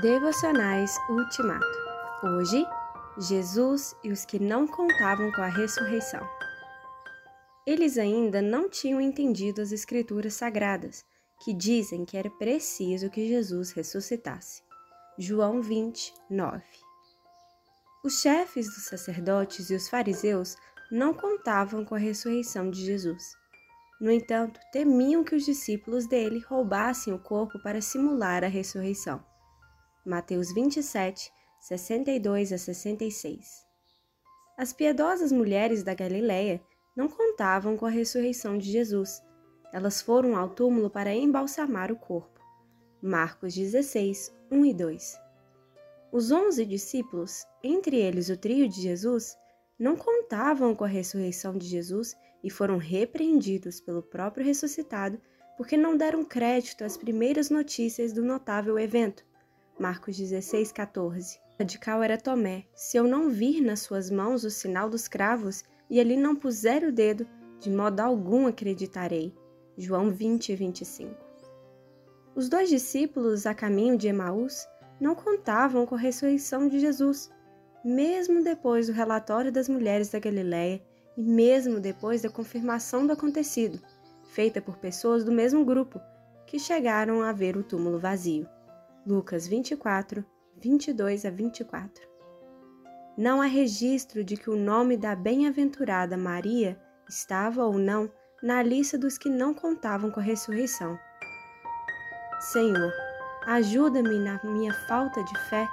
Devocionais Ultimato. Hoje, Jesus e os que não contavam com a ressurreição. Eles ainda não tinham entendido as Escrituras sagradas, que dizem que era preciso que Jesus ressuscitasse. João 20, 9. Os chefes dos sacerdotes e os fariseus não contavam com a ressurreição de Jesus. No entanto, temiam que os discípulos dele roubassem o corpo para simular a ressurreição. Mateus 27, 62 a 66. As piedosas mulheres da Galiléia não contavam com a ressurreição de Jesus. Elas foram ao túmulo para embalsamar o corpo. Marcos 16, 1 e 2. Os onze discípulos, entre eles o trio de Jesus, não contavam com a ressurreição de Jesus e foram repreendidos pelo próprio ressuscitado porque não deram crédito às primeiras notícias do notável evento. Marcos 16, 14. Radical era Tomé: Se eu não vir nas suas mãos o sinal dos cravos e ali não puser o dedo, de modo algum acreditarei. João 20, 25. Os dois discípulos a caminho de Emaús não contavam com a ressurreição de Jesus, mesmo depois do relatório das mulheres da Galiléia e mesmo depois da confirmação do acontecido, feita por pessoas do mesmo grupo que chegaram a ver o túmulo vazio. Lucas 24, 22 a 24. Não há registro de que o nome da bem-aventurada Maria estava ou não na lista dos que não contavam com a ressurreição. Senhor, ajuda-me na minha falta de fé